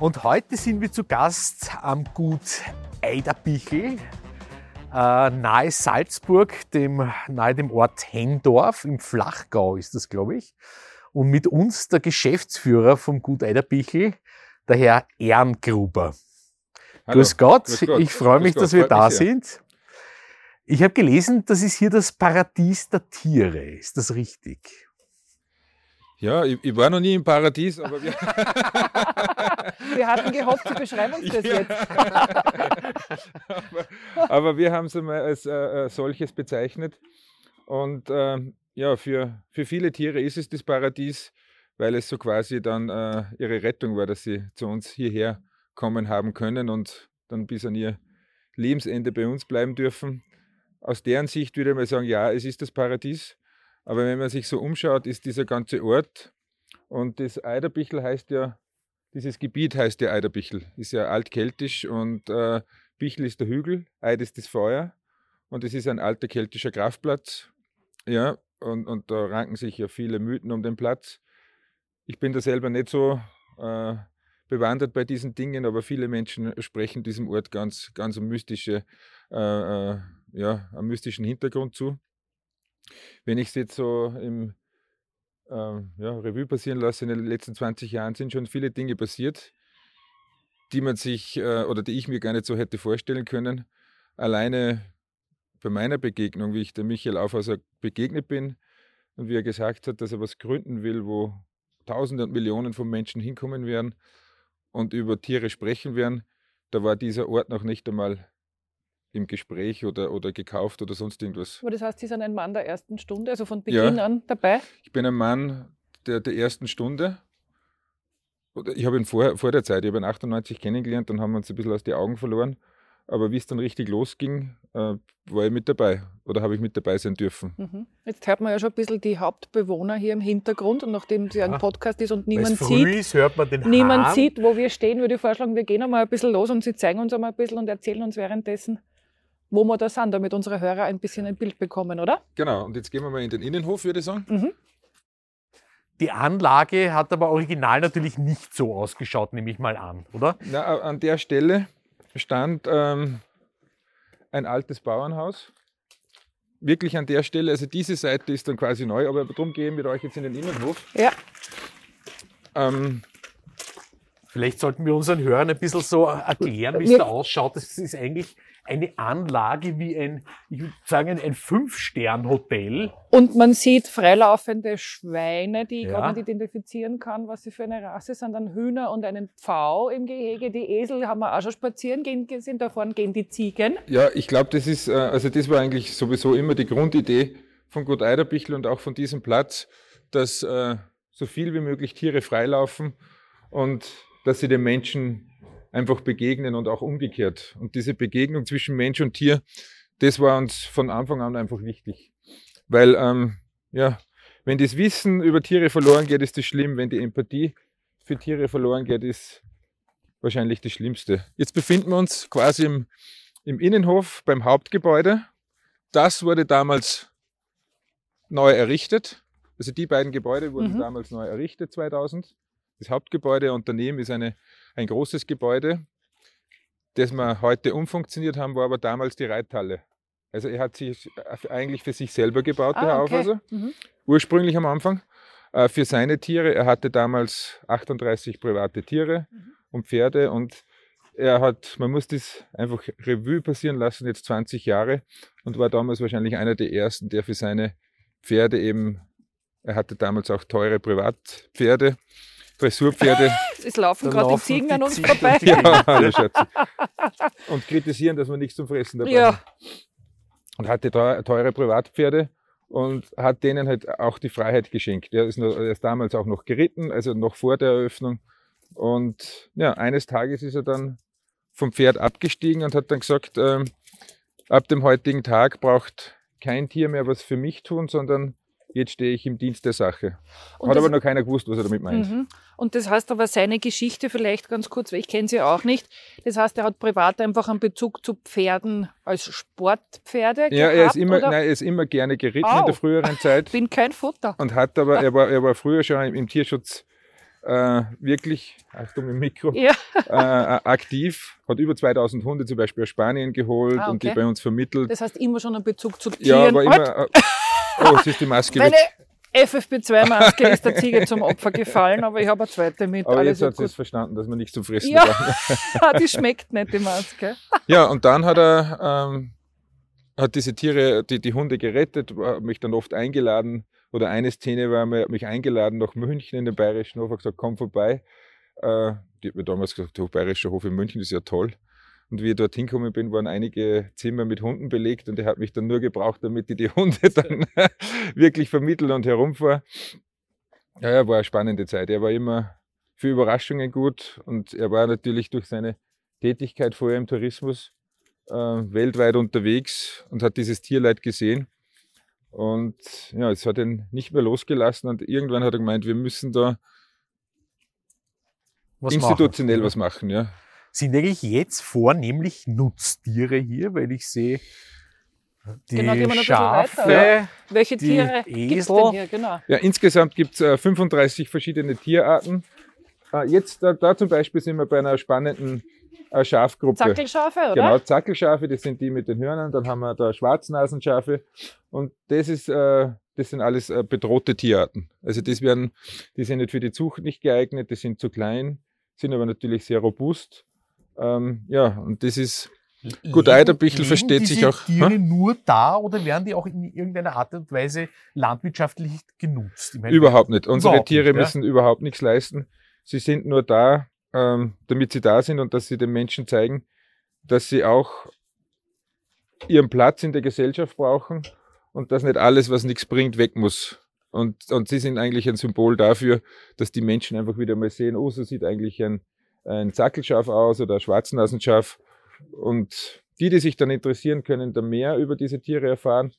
und heute sind wir zu Gast am Gut Eiderbichl, äh, nahe Salzburg, dem, nahe dem Ort Hendorf, im Flachgau ist das, glaube ich. Und mit uns der Geschäftsführer vom Gut Eiderbichl, der Herr Erngruber. Hallo. Grüß Gott, Grüß Gott. ich freue mich, Gott. dass wir Freut da sind. Ich habe gelesen, das ist hier das Paradies der Tiere. Ist das richtig? Ja, ich, ich, war noch nie im Paradies, aber wir. wir hatten gehofft, Sie beschreiben uns das ja. jetzt. aber, aber, wir haben es einmal als äh, äh, solches bezeichnet. Und äh, ja, für, für viele Tiere ist es das Paradies, weil es so quasi dann äh, ihre Rettung war, dass sie zu uns hierher kommen haben können und dann bis an ihr Lebensende bei uns bleiben dürfen. Aus deren Sicht würde ich mal sagen, ja, es ist das Paradies. Aber wenn man sich so umschaut, ist dieser ganze Ort und das Eiderbichl heißt ja, dieses Gebiet heißt ja Eiderbichl, ist ja altkeltisch und äh, Bichl ist der Hügel, Eid ist das Feuer und es ist ein alter keltischer Kraftplatz. Ja, und, und da ranken sich ja viele Mythen um den Platz. Ich bin da selber nicht so äh, bewandert bei diesen Dingen, aber viele Menschen sprechen diesem Ort ganz, ganz mystische, äh, äh, ja, einen mystischen Hintergrund zu. Wenn ich es jetzt so im äh, ja, Revue passieren lasse, in den letzten 20 Jahren sind schon viele Dinge passiert, die man sich äh, oder die ich mir gar nicht so hätte vorstellen können. Alleine bei meiner Begegnung, wie ich der Michael Aufhauser begegnet bin und wie er gesagt hat, dass er was gründen will, wo Tausende und Millionen von Menschen hinkommen werden und über Tiere sprechen werden, da war dieser Ort noch nicht einmal im Gespräch oder, oder gekauft oder sonst irgendwas. Aber das heißt, Sie sind ein Mann der ersten Stunde, also von Beginn ja, an dabei? Ich bin ein Mann der, der ersten Stunde. Ich habe ihn vor, vor der Zeit, ich habe ihn 98 kennengelernt, dann haben wir uns ein bisschen aus den Augen verloren. Aber wie es dann richtig losging, äh, war ich mit dabei oder habe ich mit dabei sein dürfen. Mhm. Jetzt hört man ja schon ein bisschen die Hauptbewohner hier im Hintergrund und nachdem es ja ein Podcast ist und niemand sieht, ist, hört man den niemand Hahn. sieht, wo wir stehen, würde ich vorschlagen, wir gehen einmal ein bisschen los und Sie zeigen uns einmal ein bisschen und erzählen uns währenddessen, wo wir da sind, damit unsere Hörer ein bisschen ein Bild bekommen, oder? Genau, und jetzt gehen wir mal in den Innenhof, würde ich sagen. Mhm. Die Anlage hat aber original natürlich nicht so ausgeschaut, nehme ich mal an, oder? Na, an der Stelle stand ähm, ein altes Bauernhaus. Wirklich an der Stelle, also diese Seite ist dann quasi neu, aber darum gehen wir euch jetzt in den Innenhof. Ja. Ähm, Vielleicht sollten wir unseren Hörern ein bisschen so erklären, wie es da ausschaut. Das ist eigentlich eine Anlage wie ein, ich würde sagen, ein Fünf-Stern-Hotel. Und man sieht freilaufende Schweine, die ich ja. gar nicht identifizieren kann, was sie für eine Rasse sind. Dann Hühner und einen Pfau im Gehege. Die Esel haben wir auch schon spazieren gehen sind. Da vorne gehen die Ziegen. Ja, ich glaube, das ist, äh, also das war eigentlich sowieso immer die Grundidee von Gut Eiderbichl und auch von diesem Platz, dass äh, so viel wie möglich Tiere freilaufen und dass sie den Menschen einfach begegnen und auch umgekehrt. Und diese Begegnung zwischen Mensch und Tier, das war uns von Anfang an einfach wichtig. Weil, ähm, ja, wenn das Wissen über Tiere verloren geht, ist das schlimm. Wenn die Empathie für Tiere verloren geht, ist wahrscheinlich das Schlimmste. Jetzt befinden wir uns quasi im, im Innenhof beim Hauptgebäude. Das wurde damals neu errichtet. Also die beiden Gebäude wurden mhm. damals neu errichtet, 2000. Das Hauptgebäude und daneben ist eine ein großes Gebäude, das wir heute umfunktioniert haben, war aber damals die Reithalle. Also er hat sich eigentlich für sich selber gebaut, ah, der okay. Aufhauser, mhm. ursprünglich am Anfang, äh, für seine Tiere. Er hatte damals 38 private Tiere mhm. und Pferde und er hat, man muss das einfach Revue passieren lassen, jetzt 20 Jahre und war damals wahrscheinlich einer der ersten, der für seine Pferde eben, er hatte damals auch teure Privatpferde, Dressurpferde. Es laufen gerade die Ziegen an uns Ziegen vorbei. Ja. Und kritisieren, dass man nichts zum Fressen dabei ja. hat. Und hatte teure Privatpferde und hat denen halt auch die Freiheit geschenkt. Er ist, noch, er ist damals auch noch geritten, also noch vor der Eröffnung. Und ja, eines Tages ist er dann vom Pferd abgestiegen und hat dann gesagt, äh, ab dem heutigen Tag braucht kein Tier mehr was für mich tun, sondern jetzt stehe ich im Dienst der Sache. Und Hat aber noch keiner gewusst, was er damit meint. Mhm. Und das heißt aber seine Geschichte vielleicht ganz kurz, weil ich kenne sie auch nicht. Das heißt, er hat privat einfach einen Bezug zu Pferden als Sportpferde Ja, gehabt, er ist immer, oder? nein, er ist immer gerne geritten in Au. der früheren Zeit Ich bin kein Futter. und hat aber, er war, er war früher schon im, im Tierschutz äh, wirklich, Achtung im Mikro, Ja. äh, aktiv, hat über 2000 Hunde zum Beispiel aus Spanien geholt Ah, und die okay. bei uns vermittelt. Das heißt immer schon einen Bezug zu Ja, Tieren. aber Halt, immer. Oh, es ist die Maske meine weg. FFP2-Maske ist der Ziege zum Opfer gefallen, aber ich habe eine zweite mit. Aber jetzt hat sie es verstanden, dass man nichts zum Fressen Ja. braucht. die schmeckt nicht, die Maske. Ja, und dann hat er ähm, hat diese Tiere, die, die Hunde gerettet, hat mich dann oft eingeladen. Oder eine Szene war, er hat mich eingeladen nach München in den Bayerischen Hof, hat gesagt, komm vorbei. Äh, die hat mir damals gesagt, du, Bayerischer Hof in München ist ja toll. Und wie ich dort hingekommen bin, waren einige Zimmer mit Hunden belegt und er hat mich dann nur gebraucht, damit ich die Hunde dann wirklich vermittle und herumfahre. Ja, ja, war eine spannende Zeit. Er war immer für Überraschungen gut und er war natürlich durch seine Tätigkeit vorher im Tourismus äh, weltweit unterwegs und hat dieses Tierleid gesehen. Und ja, es hat ihn nicht mehr losgelassen und irgendwann hat er gemeint, wir müssen da Was institutionell machen? was machen. Ja. Sind eigentlich jetzt vornehmlich Nutztiere hier, weil ich sehe die Genau, gehen wir noch Schafe, weiter, Welche Die Tiere Esel. denn hier? Genau. Ja, insgesamt gibt es äh, 35 verschiedene Tierarten. Äh, jetzt da, da zum Beispiel sind wir bei einer spannenden äh, Schafgruppe. Zackelschafe, oder? Genau, Zackelschafe, das sind die mit den Hörnern. Dann haben wir da Schwarznasenschafe. Und das ist, äh, das sind alles äh, bedrohte Tierarten. Also das werden, die sind nicht für die Zucht nicht geeignet, die sind zu klein, sind aber natürlich sehr robust. Ähm, ja, und das ist, Gut, Leben- Eiderbichl versteht sich auch, Tiere hä? nur da oder werden die auch in irgendeiner Art und Weise landwirtschaftlich genutzt? Überhaupt nicht. Unsere Überhaupt Tiere nicht, ja? müssen überhaupt nichts leisten. Sie sind nur da, ähm, damit sie da sind und dass sie den Menschen zeigen, dass sie auch ihren Platz in der Gesellschaft brauchen und dass nicht alles, was nichts bringt, weg muss. Und, und sie sind eigentlich ein Symbol dafür, dass die Menschen einfach wieder mal sehen, oh, so sieht eigentlich ein, ein Zackelschaf aus oder ein Schwarznasenschaf. Und die, die sich dann interessieren, können da mehr über diese Tiere erfahren.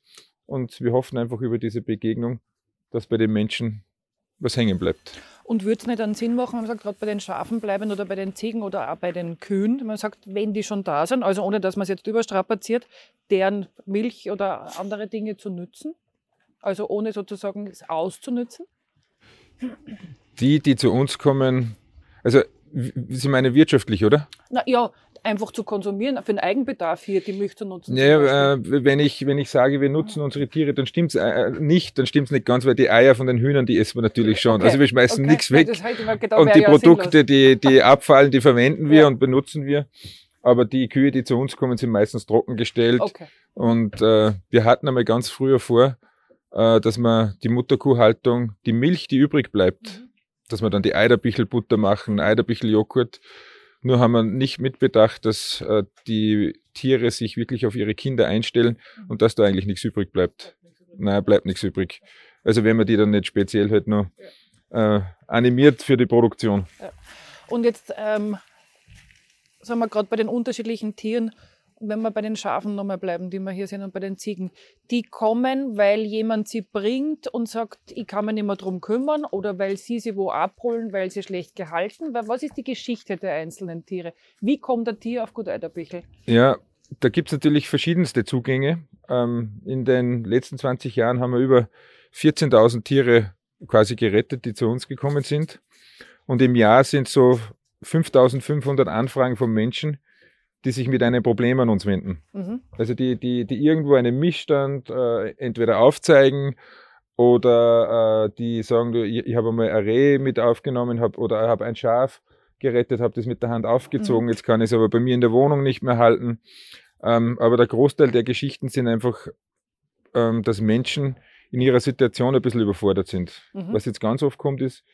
Und wir hoffen einfach über diese Begegnung, dass bei den Menschen was hängen bleibt. Und würde es nicht einen Sinn machen, wenn man sagt, gerade bei den Schafen bleiben oder bei den Ziegen oder auch bei den Kühen, man sagt, wenn die schon da sind, also ohne dass man es jetzt überstrapaziert, deren Milch oder andere Dinge zu nützen? Also ohne sozusagen es auszunützen? Die, die zu uns kommen, also Sie meinen wirtschaftlich, oder? Na ja, einfach zu konsumieren, für den Eigenbedarf hier die Milch zu nutzen. Ja, äh, wenn, ich, wenn ich sage, wir nutzen unsere Tiere, dann stimmt es äh, nicht, dann stimmt es nicht ganz, weil die Eier von den Hühnern, die essen wir natürlich schon. Okay, Also wir schmeißen okay. nichts weg. ich mir gedacht, und die ja Produkte, die, die abfallen, die verwenden wir Ja. und benutzen wir. Aber die Kühe, die zu uns kommen, sind meistens trockengestellt. Okay. Und äh, wir hatten einmal ganz früher vor, äh, dass man die Mutterkuhhaltung, die Milch, die übrig bleibt, Mhm. Dass wir dann die Eiderbichelbutter machen, Eiderbicheljoghurt. Nur haben wir nicht mitbedacht, dass äh, die Tiere sich wirklich auf ihre Kinder einstellen und dass da eigentlich nichts übrig bleibt. Nein, bleibt nichts übrig. Also wenn man die dann nicht speziell halt noch äh, animiert für die Produktion. Und jetzt ähm, sagen wir gerade bei den unterschiedlichen Tieren, wenn wir bei den Schafen nochmal bleiben, die wir hier sehen, und bei den Ziegen, die kommen, weil jemand sie bringt und sagt, ich kann mich nicht mehr drum kümmern oder weil sie sie wo abholen, weil sie schlecht gehalten. Was ist die Geschichte der einzelnen Tiere? Wie kommt ein Tier auf Gut Eiderbichl? Ja, da gibt es natürlich verschiedenste Zugänge. Ähm, in den letzten 20 Jahren haben wir über 14.000 Tiere quasi gerettet, die zu uns gekommen sind. Und im Jahr sind so 5.500 Anfragen von Menschen, die sich mit einem Problem an uns wenden. Mhm. Also die, die, die irgendwo einen Missstand äh, entweder aufzeigen oder äh, die sagen, du, ich, ich habe einmal ein Reh mit aufgenommen hab, oder ich habe ein Schaf gerettet, habe das mit der Hand aufgezogen, jetzt kann ich es aber bei mir in der Wohnung nicht mehr halten. Ähm, aber der Großteil der Geschichten sind einfach, ähm, dass Menschen in ihrer Situation ein bisschen überfordert sind. Mhm. Was jetzt ganz oft kommt, ist,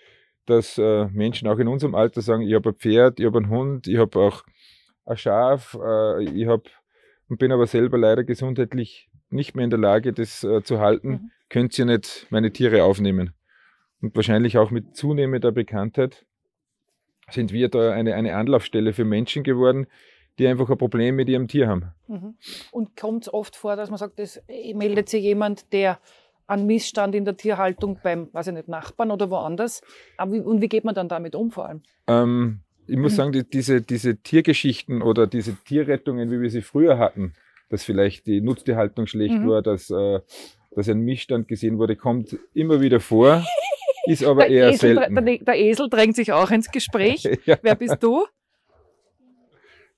dass äh, Menschen auch in unserem Alter sagen, ich habe ein Pferd, ich habe einen Hund, ich habe auch ein Schaf, äh, ich habe und bin aber selber leider gesundheitlich nicht mehr in der Lage, das äh, zu halten, Mhm. könnt ihr nicht meine Tiere aufnehmen. Und wahrscheinlich auch mit zunehmender Bekanntheit sind wir da eine, eine Anlaufstelle für Menschen geworden, die einfach ein Problem mit ihrem Tier haben. Mhm. Und kommt es oft vor, dass man sagt, es meldet sich jemand, der einen Missstand in der Tierhaltung beim, weiß ich nicht, Nachbarn oder woanders. Aber wie, und wie geht man dann damit um vor allem? Ähm, ich muss Mhm. sagen, die, diese, diese Tiergeschichten oder diese Tierrettungen, wie wir sie früher hatten, dass vielleicht die Nutztierhaltung schlecht Mhm. war, dass, äh, dass ein Missstand gesehen wurde, kommt immer wieder vor, ist aber der, eher Esel, selten. der, der Esel drängt sich auch ins Gespräch. ja, Wer bist du?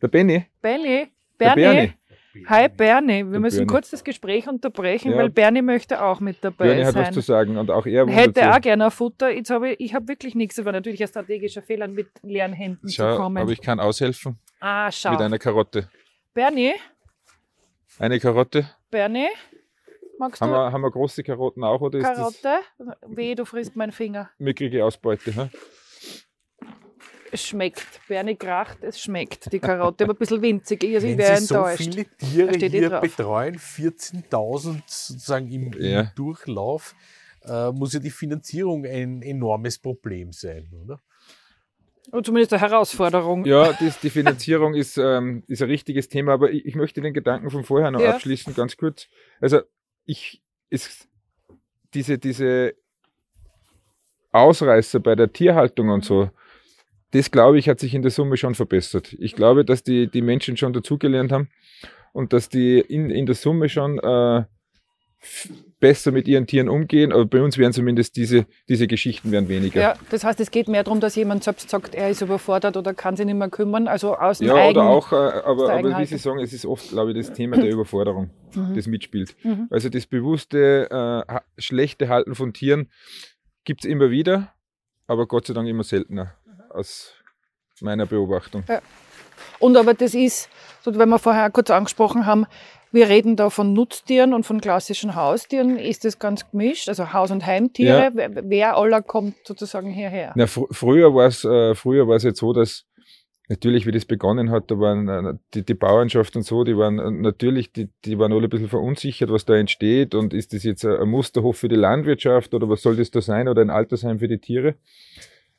der Benny, Bernie? der Bernie? Bernie. Hi Bernie, wir Der müssen Bernie. kurz das Gespräch unterbrechen, Ja. weil Bernie möchte auch mit dabei Bernie hat was sein. zu sagen und auch er Hätte auch gerne ein Futter. Jetzt habe ich, ich habe wirklich nichts. Das war natürlich ein strategischer Fehler, mit leeren Händen sich. zu Schau, kommen. aber ich kann aushelfen ah, schau. mit einer Karotte. Bernie, Eine Karotte. Bernie, magst Haben du wir, haben wir große Karotten auch oder ist Karotte? Weh, du frisst meinen Finger. das mickrige Ausbeute? Hä? Es schmeckt. Bernie kracht, es schmeckt. Die Karotte, aber ein bisschen winzig. Ich, also ich Wenn wäre Sie so enttäuscht. viele Tiere hier drauf. betreuen, 14.000 sozusagen im, Ja. im Durchlauf, äh, muss ja die Finanzierung ein enormes Problem sein, oder? Oder zumindest eine Herausforderung. Ja, das, die Finanzierung ist, ähm, ist ein richtiges Thema, aber ich, ich möchte den Gedanken von vorher noch Ja. abschließen, ganz kurz. Also ich ist diese, diese Ausreißer bei der Tierhaltung und so, das glaube ich, hat sich in der Summe schon verbessert. Ich glaube, dass die, die Menschen schon dazugelernt haben und dass die in, in der Summe schon äh, besser mit ihren Tieren umgehen. Aber bei uns werden zumindest diese, diese Geschichten werden weniger. Ja, das heißt, es geht mehr darum, dass jemand selbst sagt, er ist überfordert oder kann sich nicht mehr kümmern. Also aus Ja, Eigen. oder auch, äh, aber, aber wie. Sie sagen, es ist oft, glaube ich, das Thema der Überforderung, Mhm. das mitspielt. Mhm. Also das bewusste, äh, schlechte Halten von Tieren gibt es immer wieder, aber Gott sei Dank immer seltener, aus meiner Beobachtung. Und aber das ist, so, wenn wir vorher kurz angesprochen haben, wir reden da von Nutztieren und von klassischen Haustieren. Ist das ganz gemischt? Also Haus- und Heimtiere? Ja. Wer, wer aller kommt sozusagen hierher? Na, fr früher war es äh, früher war's jetzt so, dass natürlich, wie das begonnen hat, da waren äh, die, die Bauernschaft und so, die waren äh, natürlich, die, die waren alle ein bisschen verunsichert, was da entsteht und ist das jetzt ein ein Musterhof für die Landwirtschaft oder was soll das da sein oder ein Altersheim für die Tiere?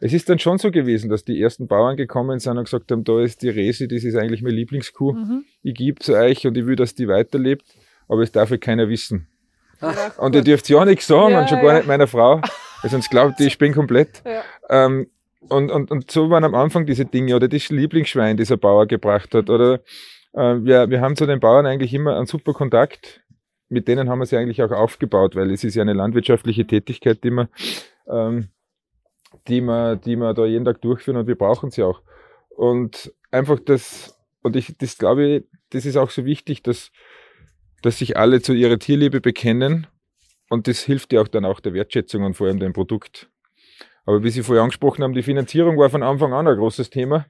Es ist dann schon so gewesen, dass die ersten Bauern gekommen sind und gesagt haben, da ist die Resi, das ist eigentlich meine Lieblingskuh, Mhm. ich gebe zu euch und ich will, dass die weiterlebt, aber es darf ja keiner wissen. Ja, Und ihr dürft ja auch nichts sagen Ja, und schon ja. gar nicht meiner Frau, weil sonst glaubt die, ich bin komplett. Ja. Ähm, und, und, und so waren am Anfang diese Dinge oder das Lieblingsschwein, das ein Bauer gebracht hat. Oder äh, wir, wir haben zu den Bauern eigentlich immer einen super Kontakt. Mit denen haben wir sie eigentlich auch aufgebaut, weil es ist ja eine landwirtschaftliche Tätigkeit, die wir, ähm, die wir, die wir da jeden Tag durchführen und wir brauchen sie auch. Und einfach das, und ich, das glaube das ist auch so wichtig, dass, dass sich alle zu ihrer Tierliebe bekennen und das hilft ja auch dann auch der Wertschätzung und vor allem dem Produkt. Aber wie Sie vorher angesprochen haben, die Finanzierung war von Anfang an ein großes Thema.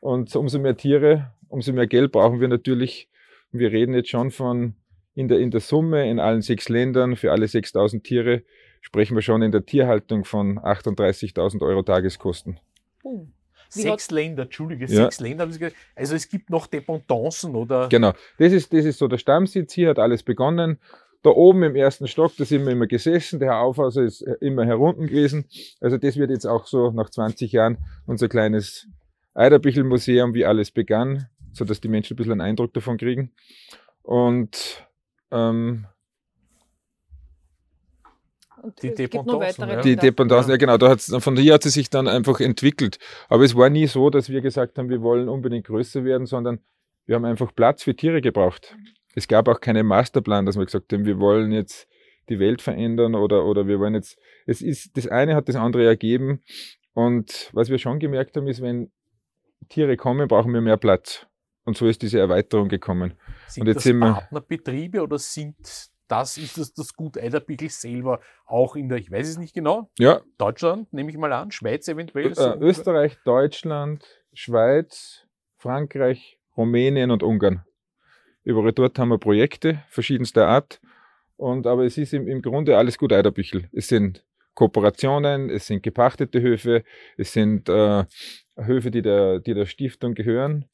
Und umso mehr Tiere, umso mehr Geld brauchen wir natürlich. Wir reden jetzt schon von in der, in der Summe in allen sechs Ländern für alle 6000 Tiere sprechen wir schon in der Tierhaltung von 38.000 Euro Tageskosten. Oh. Wie Sechs Länder, Entschuldige, Ja. sechs Länder haben Sie gesagt. Also es gibt noch Dependancen oder Genau, das ist, das ist so der Stammsitz. Hier hat alles begonnen. Da oben im ersten Stock, da sind wir immer gesessen. Der Herr Aufhauser ist immer herunten gewesen. Also das wird jetzt auch so nach 20 Jahren unser kleines Eiderbichl-Museum, wie alles begann, sodass die Menschen ein bisschen einen Eindruck davon kriegen. Und ähm, Und Die es Dependancen, ja. die Länder. Dependance, Ja. ja genau, da hat's, von hier hat sie sich dann einfach entwickelt. Aber es war nie so, dass wir gesagt haben, wir wollen unbedingt größer werden, sondern wir haben einfach Platz für Tiere gebraucht. Es gab auch keinen Masterplan, dass wir gesagt haben, wir wollen jetzt die Welt verändern oder, oder wir wollen jetzt, es ist, das eine hat das andere ergeben. Und was wir schon gemerkt haben, ist, wenn Tiere kommen, brauchen wir mehr Platz. Und so ist diese Erweiterung gekommen. sind Und jetzt das sind wir- Partnerbetriebe oder sind das, ist das das Gut Eiderbichl selber auch in der, ich weiß es nicht genau, Ja, Deutschland, nehme ich mal an, Schweiz eventuell? Ö- äh? Österreich, Deutschland, Schweiz, Frankreich, Rumänien und Ungarn. Überall dort haben wir Projekte verschiedenster Art. Und, aber es ist im, im Grunde alles gut Eiderbüchel. Es sind Kooperationen, es sind gepachtete Höfe, es sind äh, Höfe, die der, die der Stiftung gehören.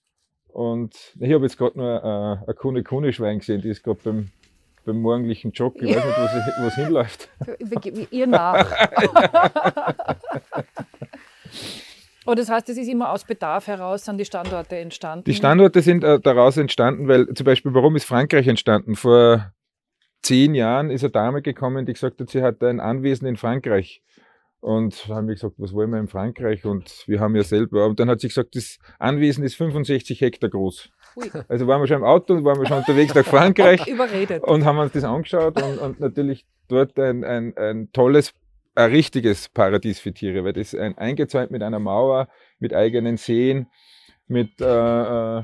Und ich habe jetzt gerade nur äh, ein Kune-Kune-Schwein gesehen, die ist gerade beim, beim morgendlichen Jog. Ich weiß nicht, wo sie hinläuft. Wir geben Ihr nach. Aber das heißt, es ist immer aus Bedarf heraus, sind die Standorte entstanden. Die Standorte sind äh, daraus entstanden, weil zum Beispiel, warum ist Frankreich entstanden? Vor zehn Jahren ist eine Dame gekommen, die gesagt hat, sie hat ein Anwesen in Frankreich. Und da haben wir gesagt, was wollen wir in Frankreich? Und wir haben ja selber. Und dann hat sie gesagt, das Anwesen ist 65 Hektar groß. Ui. Also waren wir schon im Auto und waren wir schon unterwegs nach Frankreich Überredet. und haben uns das angeschaut und, und natürlich dort ein, ein, ein tolles, ein richtiges Paradies für Tiere, weil das ist ein, eingezäunt mit einer Mauer, mit eigenen Seen, mit, äh, äh,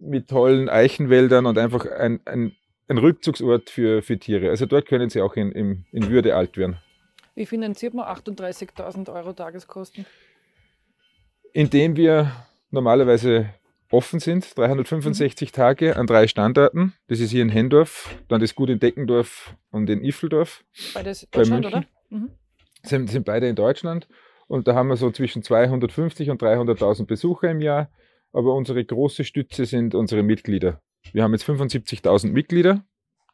mit tollen Eichenwäldern und einfach ein, ein, ein Rückzugsort für, für Tiere. Also dort können sie auch in, in, in Würde alt werden. Wie finanziert man 38.000 Euro Tageskosten? Indem wir normalerweise offen sind, 365 Tage an drei Standorten. Das ist hier in Hendorf, dann das Gut in Deckendorf und in Iffeldorf. Beides Bei Deutschland, München? oder? Mhm. sind, sind beide in Deutschland und da haben wir so zwischen 250 und 300.000 Besucher im Jahr. Aber unsere große Stütze sind unsere Mitglieder. Wir haben jetzt 75.000 Mitglieder,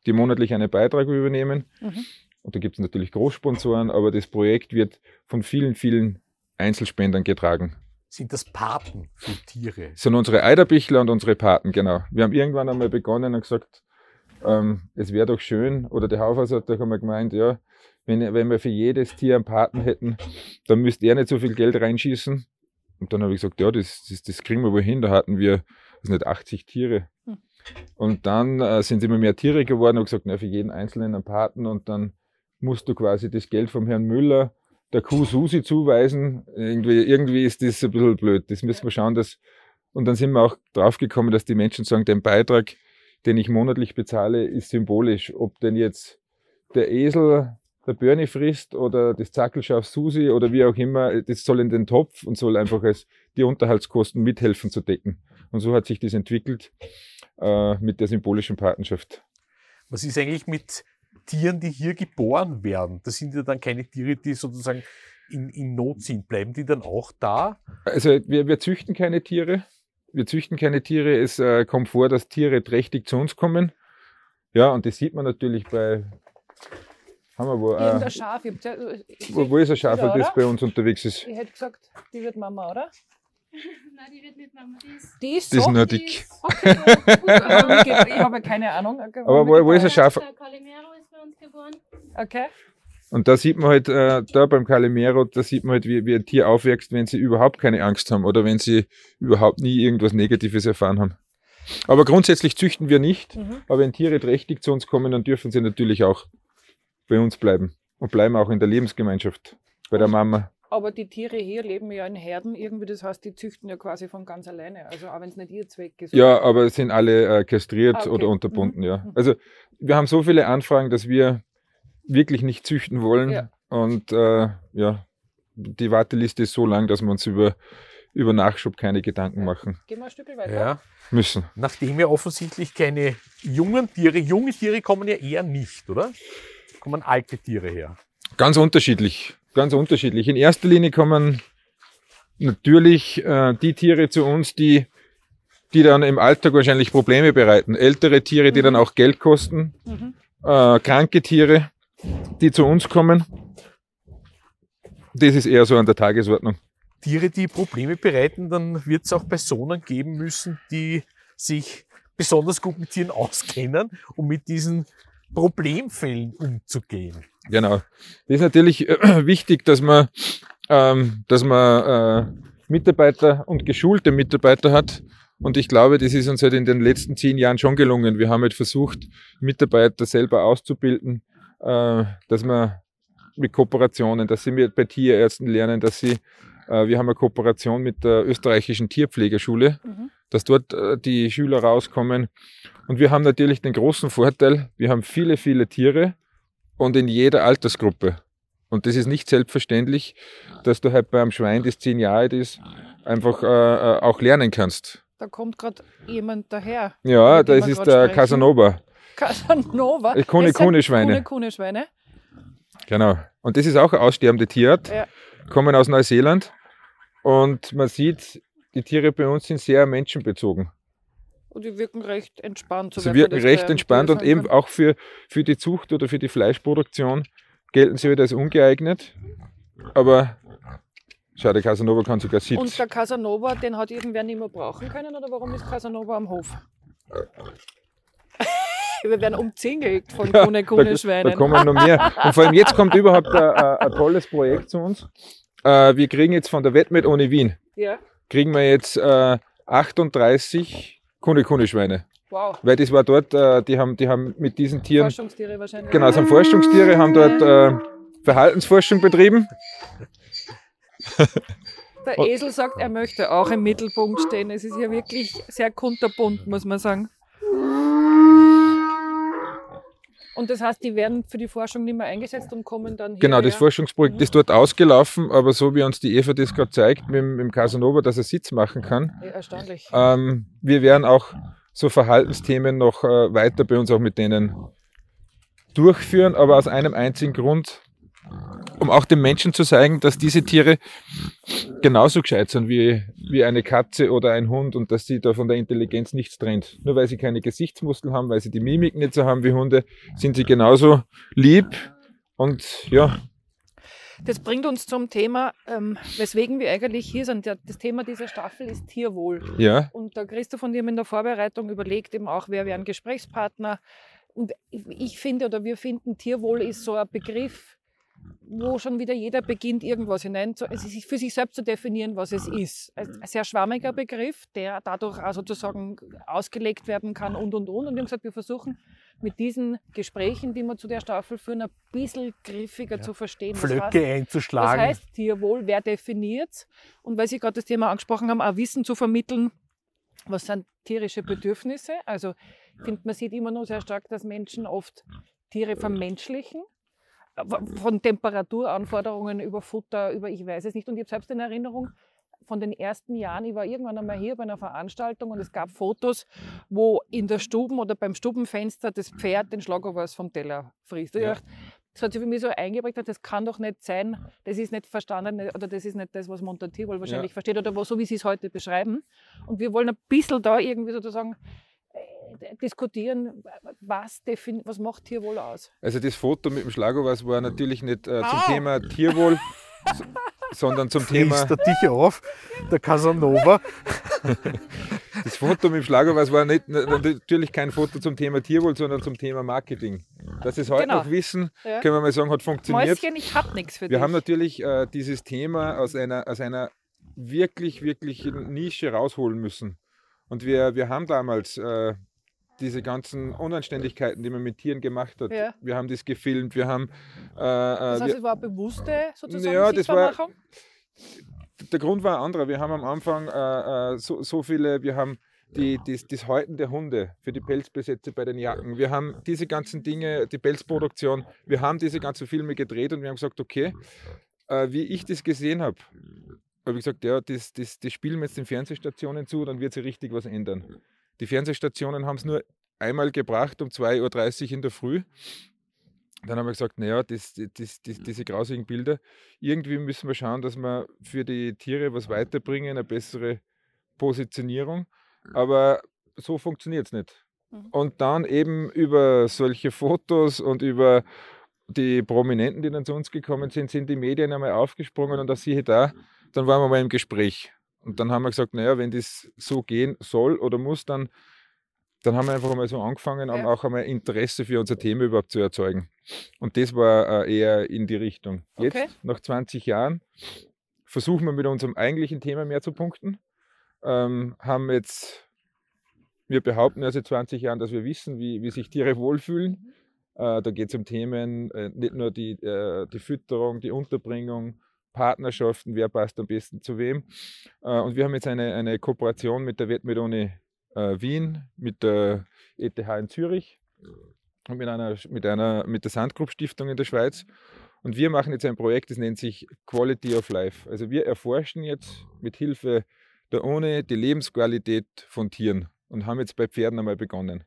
die monatlich einen Beitrag übernehmen. Mhm. Und da gibt es natürlich Großsponsoren, aber das Projekt wird von vielen, vielen Einzelspendern getragen. Sind das Paten für Tiere? Das sind unsere Eiderbichler und unsere Paten, genau. Wir haben irgendwann einmal begonnen und gesagt, ähm, es wäre doch schön, oder der Haufhaus hat doch einmal gemeint, ja, wenn, wenn wir für jedes Tier einen Paten hätten, dann müsste er nicht so viel Geld reinschießen. Und dann habe ich gesagt, ja, das, das, das kriegen wir wohl hin. Da hatten wir, das nicht 80 Tiere. Hm. Und dann äh, sind immer mehr Tiere geworden und gesagt, na, für jeden Einzelnen einen Paten. Und dann musst du quasi das Geld vom Herrn Müller der Kuh Susi zuweisen. Irgendwie, irgendwie ist das ein bisschen blöd. Das müssen wir schauen, dass. Und dann sind wir auch draufgekommen, dass die Menschen sagen, der Beitrag, den ich monatlich bezahle, ist symbolisch. Ob denn jetzt der Esel der Börni frisst oder das Zackelschaf Susi oder wie auch immer, das soll in den Topf und soll einfach als die Unterhaltskosten mithelfen zu decken. Und so hat sich das entwickelt äh, mit der symbolischen Patenschaft. Was ist eigentlich mit Tieren, die hier geboren werden? Das sind ja dann keine Tiere, die sozusagen in, in Not sind. Bleiben die dann auch da? Also wir, wir züchten keine Tiere. Wir züchten keine Tiere. Es äh, kommt vor, dass Tiere trächtig zu uns kommen. Ja, und das sieht man natürlich bei. Haben wir wo, äh, der Schaf. Ich, ja- ich, wo, wo ist ein Schaf, Wieder, das bei uns unterwegs ist? ich hätte gesagt, die wird Mama, oder? Nein, die wird nicht Mama, die ist. Die ist Die ist so. nur die dick. ist- Okay. Ich habe keine Ahnung. Aber wo, wo ist ein Schaf? Der Calimero uns geboren. Okay. Und da sieht man halt, äh, da beim Calimero, da sieht man halt, wie, wie ein Tier aufwächst, wenn sie überhaupt keine Angst haben oder wenn sie überhaupt nie irgendwas Negatives erfahren haben. Aber grundsätzlich züchten wir nicht. Mhm. Aber wenn Tiere trächtig zu uns kommen, dann dürfen sie natürlich auch bei uns bleiben und bleiben auch in der Lebensgemeinschaft bei der Mama. Aber die Tiere hier leben ja in Herden irgendwie, das heißt, die züchten ja quasi von ganz alleine. Also auch wenn es nicht ihr Zweck ist. Ja, aber es sind alle äh, kastriert Ah, okay. oder unterbunden, Mhm. ja. Mhm. Also wir haben so viele Anfragen, dass wir wirklich nicht züchten wollen. Ja. Und äh, ja, die Warteliste ist so lang, dass wir uns über, über Nachschub keine Gedanken Ja. machen Gehen wir ein Stück weiter. Ja. müssen. Nachdem ja offensichtlich keine jungen Tiere, junge Tiere kommen ja eher nicht, oder? Kommen alte Tiere her. Ganz unterschiedlich, ganz unterschiedlich. In erster Linie kommen natürlich äh, die Tiere zu uns, die, die dann im Alltag wahrscheinlich Probleme bereiten. Ältere Tiere, die Mhm. dann auch Geld kosten, Mhm. äh, kranke Tiere, die zu uns kommen. Das ist eher so an der Tagesordnung. Tiere, die Probleme bereiten, dann wird es auch Personen geben müssen, die sich besonders gut mit Tieren auskennen, um mit diesen Problemfällen umzugehen. Genau. Das ist natürlich äh, wichtig, dass man, ähm, dass man äh, Mitarbeiter und geschulte Mitarbeiter hat. Und ich glaube, das ist uns halt in den letzten zehn Jahren schon gelungen. Wir haben halt versucht, Mitarbeiter selber auszubilden, äh, dass man mit Kooperationen, dass sie mit bei Tierärzten lernen, dass sie, äh, wir haben eine Kooperation mit der österreichischen Tierpflegerschule, Mhm. dass dort äh, die Schüler rauskommen. Und wir haben natürlich den großen Vorteil, wir haben viele, viele Tiere und in jeder Altersgruppe. Und das ist nicht selbstverständlich, dass du halt beim Schwein, das zehn Jahre alt ist, einfach äh, äh, auch lernen kannst. Da kommt gerade jemand daher. Ja, das ist der sprechen. Casanova. Casanova. Kone- Kone-Schweine. Genau. Und das ist auch eine aussterbende Tierart. Ja. Kommen aus Neuseeland. Und man sieht, die Tiere bei uns sind sehr menschenbezogen. Und die wirken recht entspannt. Sie soweit man wirken recht entspannt und eben auch für, für die Zucht oder für die Fleischproduktion gelten sie wieder als ungeeignet. Aber Schau, der Casanova kann sogar Und sitzen. der Casanova, den hat irgendwer nicht mehr brauchen können oder warum ist Casanova am Hof? Wir werden umzingelt von Ja, Kune Da, Kune da Schweinen. kommen noch mehr. Und vor allem jetzt kommt überhaupt ein, ein, ein tolles Projekt zu uns. Äh, wir kriegen jetzt von der Wettmet ohne Wien, Ja, kriegen wir jetzt äh, 38 Kunde-Kunde-Schweine. wow. Weil das war dort, äh, die, haben, die haben mit diesen Tieren, Forschungstiere wahrscheinlich. genau, es sind Forschungstiere, haben dort äh, Verhaltensforschung betrieben. Der. Esel sagt, er möchte auch im Mittelpunkt stehen. Es ist ja wirklich sehr kunterbunt, muss man sagen. Und das heißt, die werden für die Forschung nicht mehr eingesetzt und kommen dann Genau, das. Forschungsprojekt ist dort ausgelaufen, aber so wie uns die Eva das gerade zeigt, mit, dem- mit dem Casanova, dass er Sitz machen kann. Ja, Erstaunlich. Ähm, wir werden auch so Verhaltensthemen noch äh, weiter bei uns auch mit denen durchführen, aber aus einem einzigen Grund, um auch den Menschen zu zeigen, dass diese Tiere genauso gescheit sind wie, wie eine Katze oder ein Hund und dass sie da von der Intelligenz nichts trennt. Nur weil sie keine Gesichtsmuskeln haben, weil sie die Mimik nicht so haben wie Hunde, sind sie genauso lieb und ja, Das bringt uns zum Thema, ähm, weswegen wir eigentlich hier sind. Das Thema dieser Staffel ist Tierwohl. ja, Und der Christoph und ich haben in der Vorbereitung überlegt, eben auch, wer wäre ein Gesprächspartner. Und ich finde oder wir finden, Tierwohl ist so ein Begriff, wo schon wieder jeder beginnt, irgendwas hinein zu, es ist für sich selbst zu definieren, was es ist. Ein ein sehr schwammiger Begriff, der dadurch auch sozusagen ausgelegt werden kann und und und. Und wir haben gesagt, wir versuchen mit diesen Gesprächen, die wir zu der Staffel führen, ein bisschen griffiger zu verstehen. Was heißt- Flöcke einzuschlagen. was heißt Tierwohl? Wer definiert Und weil Sie gerade das Thema angesprochen haben, auch Wissen zu vermitteln, was sind tierische Bedürfnisse? Also ich finde, man sieht immer noch sehr stark, dass Menschen oft Tiere vermenschlichen. Von Temperaturanforderungen über Futter, über ich weiß es nicht. Und ich habe selbst in Erinnerung, von den ersten Jahren, ich war irgendwann einmal hier bei einer Veranstaltung und es gab Fotos, wo in der Stuben oder beim Stubenfenster das Pferd den Schlagobers vom Teller frisst. Ja. dachte, das hat sich für mich so eingeprägt, das kann doch nicht sein, das ist nicht verstanden oder das ist nicht das, was Tierwohl wahrscheinlich Ja. versteht oder so wie Sie es heute beschreiben. Und wir wollen ein bisschen da irgendwie sozusagen diskutieren, was, was macht Tierwohl aus? Also das Foto mit dem Schlagobers war natürlich nicht äh, zum Au! Thema Tierwohl, so, sondern zum Thema, Frisst er dich auf, der Casanova. das Foto mit dem Schlagobers war nicht, natürlich kein Foto zum Thema Tierwohl, sondern zum Thema Marketing. Dass es heute Genau. noch wissen, Ja. können wir mal sagen, hat funktioniert. Mäuschen, ich hab nichts für Wir dich. haben natürlich äh, dieses Thema aus einer, aus einer wirklich, wirklich Nische rausholen müssen. Und wir, wir haben damals äh, diese ganzen Unanständigkeiten, die man mit Tieren gemacht hat, Ja. wir haben das gefilmt, wir haben... Äh, das äh, heißt, wir, es war bewusste sozusagen Ja, das war- der Grund war ein anderer. Wir haben am Anfang äh, äh, so, so viele, wir haben die, das, das Häuten der Hunde für die Pelzbesätze bei den Jacken. Wir haben diese ganzen Dinge, die Pelzproduktion, wir haben diese ganzen Filme gedreht und wir haben gesagt, okay, äh, wie ich das gesehen habe, habe ich gesagt, ja, das, das, das spielen wir jetzt den Fernsehstationen zu, dann wird sich richtig was ändern. Die Fernsehstationen haben es nur einmal gebracht um 2.30 Uhr in der Früh. Dann haben wir gesagt, naja, das, das, das, diese grausigen Bilder, irgendwie müssen wir schauen, dass wir für die Tiere was weiterbringen, eine bessere Positionierung. Aber so funktioniert es nicht. Mhm. Und dann eben über solche Fotos und über die Prominenten, die dann zu uns gekommen sind, sind die Medien einmal aufgesprungen und da siehe da, dann waren wir mal im Gespräch. Und dann haben wir gesagt, naja, wenn das so gehen soll oder muss, dann, dann haben wir einfach mal so angefangen, um Ja. auch einmal Interesse für unser Thema überhaupt zu erzeugen. Und das war äh, eher in die Richtung. Jetzt, Okay. nach 20 Jahren, versuchen wir mit unserem eigentlichen Thema mehr zu punkten. Ähm, haben jetzt, wir behaupten ja seit 20 Jahren, dass wir wissen, wie, wie sich Tiere wohlfühlen. Äh, da geht es um Themen, äh, nicht nur die, äh, die Fütterung, die Unterbringung, Partnerschaften, wer passt am besten zu wem. Äh, und wir haben jetzt eine, eine Kooperation mit der Wettmet-Uni äh, Wien, mit der ETH in Zürich und mit, einer, mit, einer, mit der Sandgrupp Stiftung in der Schweiz. Und wir machen jetzt ein Projekt, das nennt sich Quality of Life. Also wir erforschen jetzt mit Hilfe der Uni die Lebensqualität von Tieren und haben jetzt bei Pferden einmal begonnen.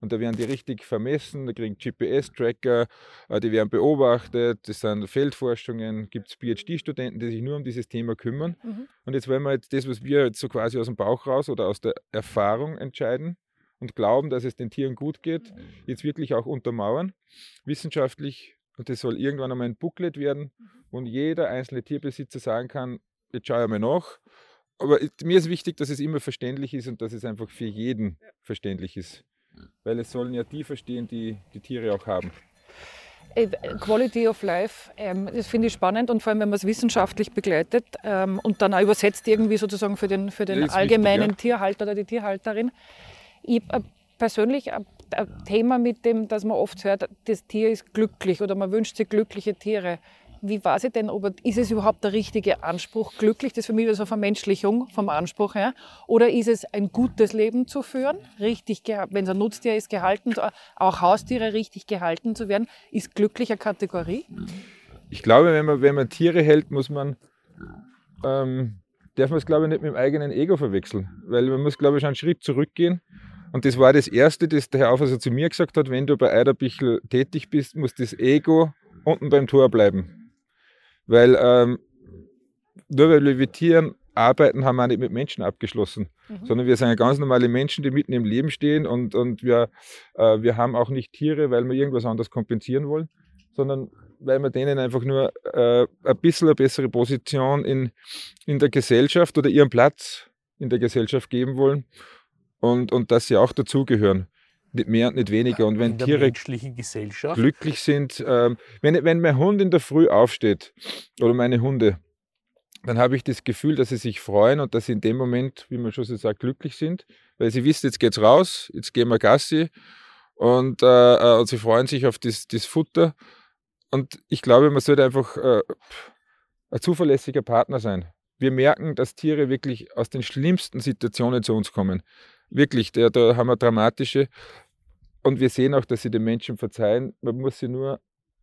Und da werden die richtig vermessen, da kriegen GPS-Tracker, äh, die werden beobachtet, das sind Feldforschungen, gibt es PhD-Studenten, die sich nur um dieses Thema kümmern. Mhm. Und jetzt wollen wir jetzt das, was wir jetzt so quasi aus dem Bauch raus oder aus der Erfahrung entscheiden und glauben, dass es den Tieren gut geht, jetzt wirklich auch untermauern, wissenschaftlich Und das soll irgendwann einmal ein Booklet werden, wo jeder einzelne Tierbesitzer sagen kann, jetzt schaue ich mal nach. Aber mir ist wichtig, dass es immer verständlich ist und dass es einfach für jeden verständlich ist. Weil es sollen ja die verstehen, die die Tiere auch haben. Äh, Quality of Life, ähm, das finde ich spannend und vor allem, wenn man es wissenschaftlich begleitet ähm, und dann auch übersetzt irgendwie sozusagen für den, für den allgemeinen wichtig, Tierhalter oder die Tierhalterin. Ich äh, persönlich ein, ein Thema mit dem, dass man oft hört, das Tier ist glücklich oder man wünscht sich glückliche Tiere. Wie weiß ich denn, ob ist es überhaupt der richtige Anspruch glücklich? Das ist für mich so eine Vermenschlichung vom Anspruch her. Oder ist es ein gutes Leben zu führen, richtig, wenn es ein Nutztier ist, gehalten, auch Haustiere richtig gehalten zu werden, ist glücklich eine Kategorie? Ich glaube, wenn man, wenn man Tiere hält, muss man, ähm, darf man es glaube ich nicht mit dem eigenen Ego verwechseln. Weil man muss, glaube ich, schon einen Schritt zurückgehen. Und das war das Erste, das der Herr Aufhäuser zu mir gesagt hat, wenn du bei Eiderbichl tätig bist, muss das Ego unten beim Tor bleiben. Weil ähm, nur weil wir mit Tieren arbeiten, haben wir auch nicht mit Menschen abgeschlossen, sondern wir sind ja ganz normale Menschen, die mitten im Leben stehen und, und wir, äh, wir haben auch nicht Tiere, weil wir irgendwas anderes kompensieren wollen, sondern weil wir denen einfach nur äh, ein bisschen eine bessere Position in, in der Gesellschaft oder ihren Platz in der Gesellschaft geben wollen und, und dass sie auch dazugehören. Nicht mehr und nicht weniger. Und wenn in der Tiere menschlichen Gesellschaft. glücklich sind. Ähm, wenn, wenn mein Hund in der Früh aufsteht oder meine Hunde, dann habe ich das Gefühl, dass sie sich freuen und dass sie in dem Moment, wie man schon so sagt, glücklich sind, weil sie wissen, jetzt geht's raus, jetzt gehen wir Gassi und, äh, äh, und sie freuen sich auf das, das Futter. Und ich glaube, man sollte einfach äh, ein zuverlässiger Partner sein. Wir merken, dass Tiere wirklich aus den schlimmsten Situationen zu uns kommen. Wirklich, da, da haben wir dramatische. Und wir sehen auch, dass sie den Menschen verzeihen. Man muss sie nur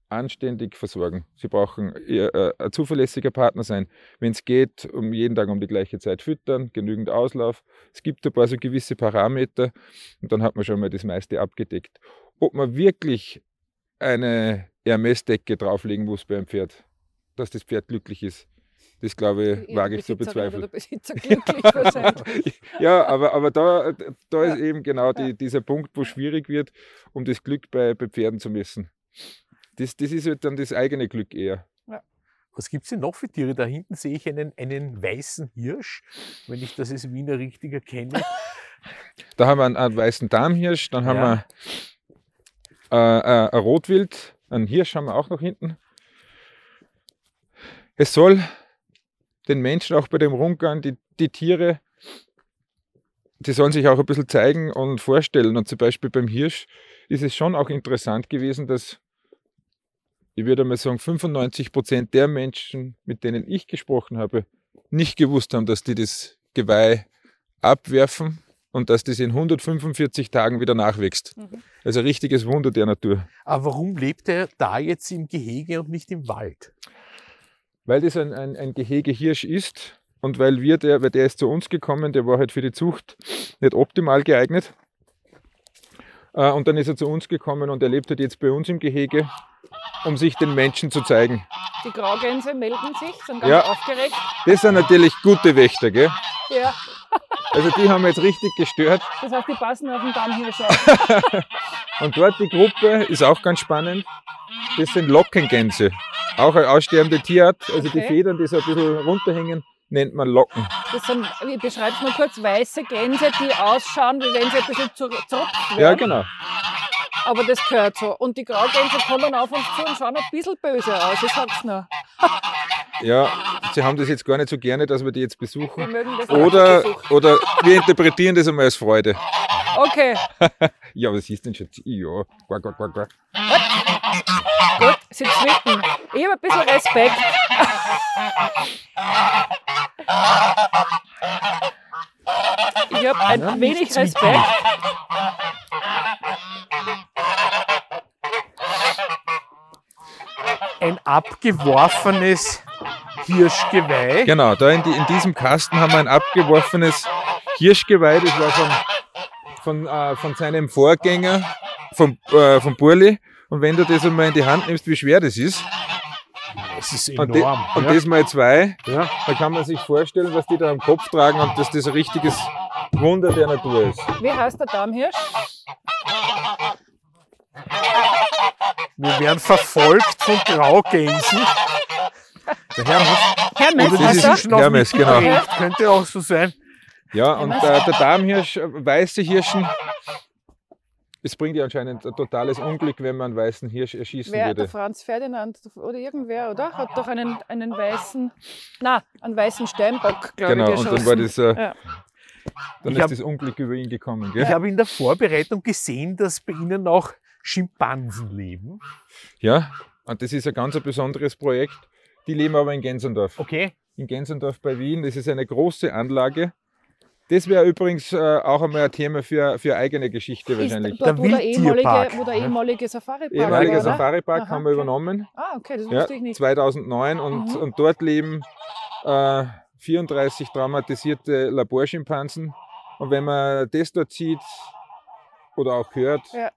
anständig versorgen. Sie brauchen äh, ein zuverlässiger Partner sein. Wenn es geht, um jeden Tag um die gleiche Zeit füttern, genügend Auslauf. Es gibt ein paar so gewisse Parameter und dann hat man schon mal das meiste abgedeckt. Ob man wirklich eine Hermes-Decke drauflegen muss beim Pferd, dass das Pferd glücklich ist, das glaube ich, wage ich zu bezweifeln. Oder Besitzer glücklich für sein. ja, aber, aber da, da ist Ja. eben genau die, dieser Punkt, wo schwierig wird, um das Glück bei, bei Pferden zu messen. Das, das ist halt dann das eigene Glück eher. Was gibt es denn noch für Tiere? Da hinten sehe ich einen, einen weißen Hirsch, wenn ich das als Wiener richtig erkenne. Da haben wir einen, einen weißen Darmhirsch, dann haben Ja. wir äh, äh, ein Rotwild, einen Hirsch haben wir auch noch hinten. Es soll den Menschen auch bei dem Rundgang, die, die Tiere, die sollen sich auch ein bisschen zeigen und vorstellen. Und zum Beispiel beim Hirsch ist es schon auch interessant gewesen, dass ich würde mal sagen, 95 Prozent der Menschen, mit denen ich gesprochen habe, nicht gewusst haben, dass die das Geweih abwerfen und dass das in 145 Tagen wieder nachwächst. Mhm. Also ein richtiges Wunder der Natur. Aber warum lebt er da jetzt im Gehege und nicht im Wald? Weil das ein, ein, ein Gehege Hirsch ist und weil wir, der, weil der ist zu uns gekommen, der war halt für die Zucht nicht optimal geeignet. Äh, Und dann ist er zu uns gekommen und er lebt halt jetzt bei uns im Gehege, um sich den Menschen zu zeigen. Die Graugänse melden sich, sind ganz Ja. aufgeregt. Das sind natürlich gute Wächter, gell? Ja, Also die haben wir jetzt richtig gestört. das heißt, die passen auf den Dammhirsch auf. Und dort die Gruppe ist auch ganz spannend. Das sind Lockengänse. Auch eine aussterbende Tierart. Also die Okay. Federn, die so ein bisschen runterhängen, nennt man Locken. Das sind, ich beschreibe es mal kurz, weiße Gänse, die ausschauen, wie wenn sie ein bisschen zerrupft werden. Ja, genau. Aber das gehört so. Und die Graugänse kommen auf uns zu und schauen ein bisschen böse aus, ich sag's nur. Ja, sie haben das jetzt gar nicht so gerne, dass wir die jetzt Wir besuchen. mögen das Oder, oder wir interpretieren das einmal als Freude. Okay, Ja, was ist denn schon? Ja, quack, quack, quack, quack. gut, sie zwicken. Ich habe ein bisschen Respekt. Ich habe ein Ja, wenig Respekt. Ein abgeworfenes Hirschgeweih. Genau, da in, die, in diesem Kasten haben wir ein abgeworfenes Hirschgeweih. Das war von, von, äh, von seinem Vorgänger, vom, äh, vom Burli. Und wenn du das einmal in die Hand nimmst, wie schwer das ist, Das ist und, de, enorm. und ja. das mal zwei, ja. dann kann man sich vorstellen, was die da am Kopf tragen und dass das ein richtiges Wunder der Natur ist. Wie heißt der Dammhirsch? Wir werden verfolgt von Graugänsen. Der Hermes. Hermes, Oder schon auf Hermes, genau. geprägt, Könnte auch so sein. Ja, und äh, der Darmhirsch, äh, weiße Hirschen, es bringt ja anscheinend ein totales Unglück, wenn man einen weißen Hirsch erschießen wer, der würde. Franz Ferdinand oder irgendwer, oder? Hat doch einen, einen weißen, na, einen weißen Steinbock, glaube Genau, ich, und geschossen. dann war das, äh, Ja. dann Ich ist hab- das Unglück über ihn gekommen. Ich Gell? habe in der Vorbereitung gesehen, dass bei Ihnen auch Schimpansen leben. Ja, und das ist ein ganz ein besonderes Projekt. Die leben aber in Gensendorf. Okay. In Gensendorf bei Wien. Das ist eine große Anlage. Das wäre übrigens äh, auch einmal ein Thema für, für eigene Geschichte Ist wahrscheinlich. dort, wo, Der der ehemalige, wo der ne? ehemalige Safari-Park Ehemaliger? Safari-Park haben wir okay. übernommen. Ah, okay, das Ja, wusste ich nicht. 2009 und, Mhm. und dort leben äh, 34 traumatisierte Laborschimpansen. Und wenn man das dort sieht oder auch hört, Ja.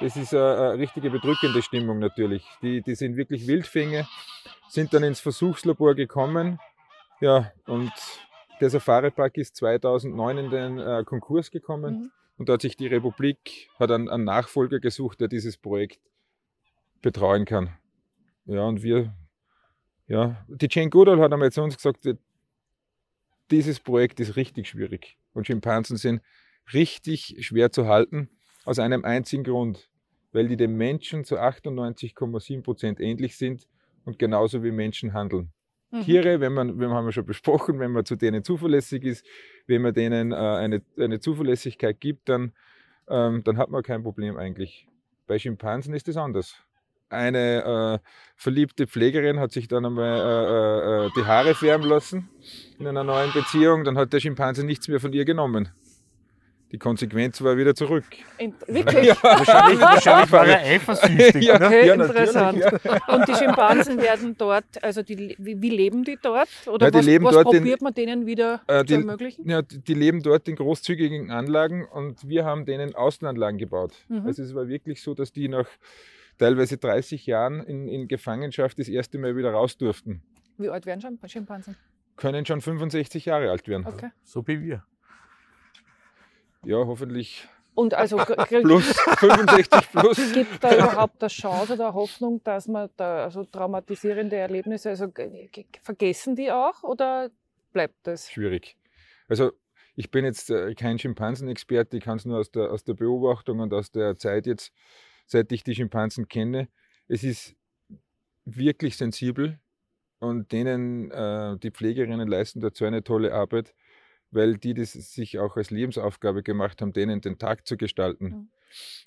Das ist eine, eine richtige bedrückende Stimmung natürlich. Die, die sind wirklich Wildfänge, sind dann ins Versuchslabor gekommen. Ja, und der Safari-Park ist 2009 in den äh, Konkurs gekommen. Mhm. Und da hat sich die Republik, hat einen, einen Nachfolger gesucht, der dieses Projekt betreuen kann. Ja, und wir, ja, die Jane Goodall hat einmal zu uns gesagt, äh, dieses Projekt ist richtig schwierig. Und Schimpansen sind richtig schwer zu halten, aus einem einzigen Grund, weil die dem Menschen zu 98,7 Prozent ähnlich sind und genauso wie Menschen handeln. Mhm. Tiere, wenn man, wir haben ja schon besprochen, wenn man zu denen zuverlässig ist, wenn man denen äh, eine, eine Zuverlässigkeit gibt, dann, ähm, dann hat man kein Problem eigentlich. Bei Schimpansen ist das anders. Eine äh, verliebte Pflegerin hat sich dann einmal äh, äh, äh, die Haare färben lassen in einer neuen Beziehung, dann hat der Schimpanse nichts mehr von ihr genommen. Die Konsequenz war wieder zurück. In, wirklich? Wahrscheinlich, wahrscheinlich war er eifersüchtig. Ja. Okay, Ja, interessant. Und die Schimpansen werden dort, also die, wie, wie leben die dort? Oder Ja, die was, leben was dort in- probiert man denen wieder Äh, zu die- ermöglichen? Ja, die die leben dort in großzügigen Anlagen und wir haben denen Außenanlagen gebaut. Mhm. Also es war wirklich so, dass die nach teilweise 30 Jahren in, in Gefangenschaft das erste Mal wieder raus durften. Wie alt werden Schimp- Schimpansen? Können schon 65 Jahre alt werden. Okay. So wie wir. Ja, hoffentlich Und also plus 65 plus. gibt es da überhaupt eine Chance oder Hoffnung, dass man da also traumatisierende Erlebnisse, also ge- ge- vergessen die auch oder bleibt das? Schwierig. Also ich bin jetzt äh, kein Schimpansenexperte, ich kann es nur aus der, aus der Beobachtung und aus der Zeit jetzt, seit ich die Schimpansen kenne. Es ist wirklich sensibel und denen, äh, die Pflegerinnen leisten dazu eine tolle Arbeit, weil die das sich auch als Lebensaufgabe gemacht haben, denen den Tag zu gestalten. Mhm.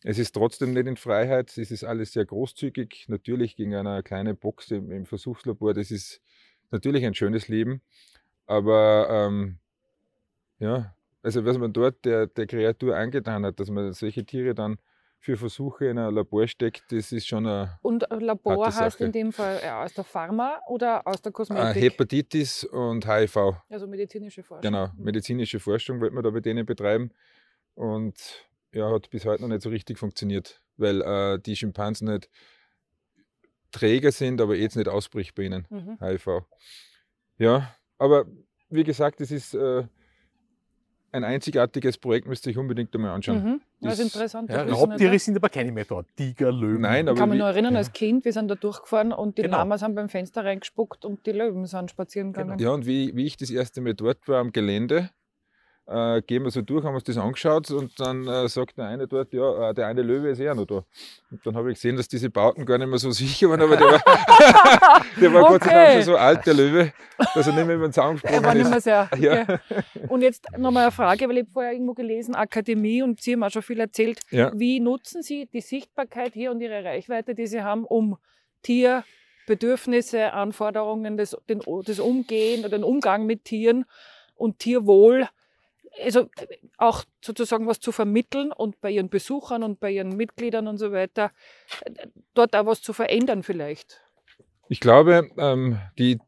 Es ist trotzdem nicht in Freiheit, es ist alles sehr großzügig. Natürlich gegen eine kleine Box im, im Versuchslabor, das ist natürlich ein schönes Leben, aber ähm, ja, also was man dort der, der Kreatur angetan hat, dass man solche Tiere dann für Versuche in ein Labor steckt, das ist schon eine, Und Labor Harte heißt Sache. in dem Fall ja, aus der Pharma oder aus der eine Kosmetik? Hepatitis und HIV. also medizinische Forschung. Genau, Mhm. medizinische Forschung wollten wir da bei denen betreiben und ja, hat bis heute noch nicht so richtig funktioniert, weil äh, die Schimpansen nicht Träger sind, aber jetzt nicht ausbricht bei ihnen, Mhm. HIV. Ja, aber wie gesagt, es ist äh, ein einzigartiges Projekt, müsst ihr euch unbedingt einmal anschauen. Mhm. Das ist Das- interessant. Ja, Raubtiere sind aber keine mehr dort. Tiger, Löwen. Nein, Ich aber kann mich noch erinnern, als Kind, wir sind da durchgefahren und die Genau. Lamas haben beim Fenster reingespuckt und die Löwen sind spazieren Genau. gegangen. Ja, und wie, wie ich das erste Mal dort war am Gelände, äh, gehen wir so durch, haben uns das angeschaut und dann äh, sagt der eine dort, ja, äh, der eine Löwe ist eh noch da. Und dann habe ich gesehen, dass diese Bauten gar nicht mehr so sicher waren, aber der war, der war Gott sei Dank Okay. schon so alt, der Löwe, dass er nicht mehr über den Zaun Er war gesprungen nicht mehr sehr. Ja. Okay. Und jetzt nochmal eine Frage, weil ich vorher irgendwo gelesen, Akademie und Sie haben auch schon viel erzählt. Ja. Wie nutzen Sie die Sichtbarkeit hier und Ihre Reichweite, die Sie haben, um Tierbedürfnisse, Anforderungen, das, den, das Umgehen oder den Umgang mit Tieren und Tierwohl, also auch sozusagen was zu vermitteln und bei Ihren Besuchern und bei Ihren Mitgliedern und so weiter, dort auch was zu verändern vielleicht? Ich glaube, ähm, die,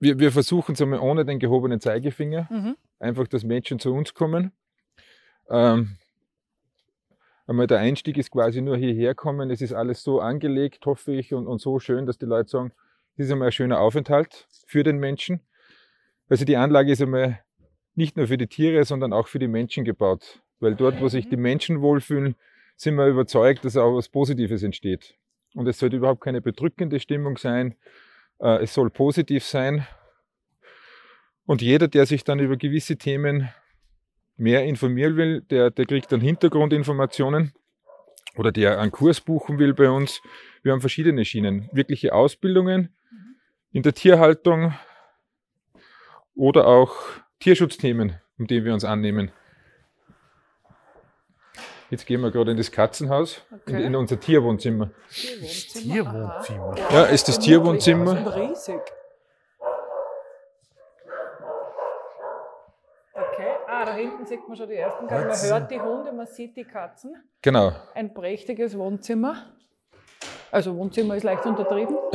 wir, wir versuchen es einmal ohne den gehobenen Zeigefinger. Mhm. einfach, dass Menschen zu uns kommen. Ähm, einmal der Einstieg ist quasi nur hierher kommen. Es ist alles so angelegt, hoffe ich, und, und so schön, dass die Leute sagen, das ist einmal ein schöner Aufenthalt für den Menschen. Also die Anlage ist einmal nicht nur für die Tiere, sondern auch für die Menschen gebaut. Weil dort, wo sich die Menschen wohlfühlen, sind wir überzeugt, dass auch was Positives entsteht. Und es sollte überhaupt keine bedrückende Stimmung sein. Äh, es soll positiv sein. Und jeder, der sich dann über gewisse Themen mehr informieren will, der, der kriegt dann Hintergrundinformationen oder der einen Kurs buchen will bei uns. Wir haben verschiedene Schienen. Wirkliche Ausbildungen in der Tierhaltung oder auch Tierschutzthemen, um die wir uns annehmen. Jetzt gehen wir gerade in das Katzenhaus, in, Okay. in unser Tierwohnzimmer. Tierwohnzimmer. Ja, ist das Tierwohnzimmer. Riesig. Okay, ah, da hinten sieht man schon die ersten Katzen. Man hört die Hunde, man sieht die Katzen. Genau. Ein prächtiges Wohnzimmer. Also Wohnzimmer ist leicht untertrieben.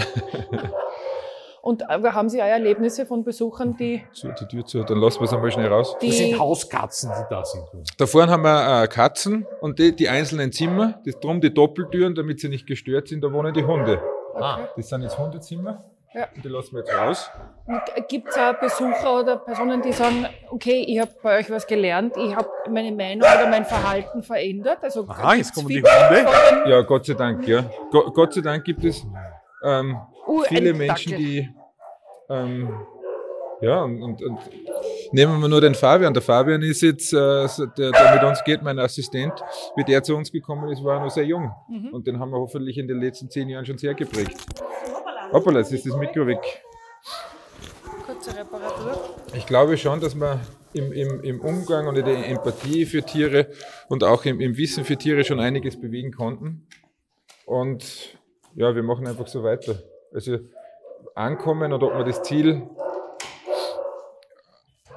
Und äh, haben Sie auch Erlebnisse von Besuchern, die, Zu, die Tür zu, dann lassen wir es einmal schnell raus. Das sind die Hauskatzen, die da sind. Da vorne haben wir äh, Katzen und die, die einzelnen Zimmer, das, drum die Doppeltüren, damit sie nicht gestört sind, da wohnen die Hunde. Ah, Das sind jetzt Hundezimmer. Ja. Und die lassen wir jetzt raus. gibt es auch Besucher oder Personen, die sagen, okay, ich habe bei euch was gelernt, ich habe meine Meinung oder mein Verhalten verändert. Also Aha, jetzt kommen die Hunde. Ja, Gott sei Dank, ja. Go Gott sei Dank gibt es ähm, Uh, viele Menschen, die ähm, ja, und, und, und nehmen wir nur den Fabian. Der Fabian ist jetzt, äh, der, der mit uns geht, mein Assistent, wie der zu uns gekommen ist, war er noch sehr jung. Mhm. Und den haben wir hoffentlich in den letzten zehn Jahren schon sehr geprägt. Hoppala, jetzt ist das Mikro weg. Kurze Reparatur. Ich glaube schon, dass wir im, im, im Umgang und in der Empathie für Tiere und auch im, im Wissen für Tiere schon einiges bewegen konnten. Und ja, wir machen einfach so weiter. Also ankommen oder ob wir das Ziel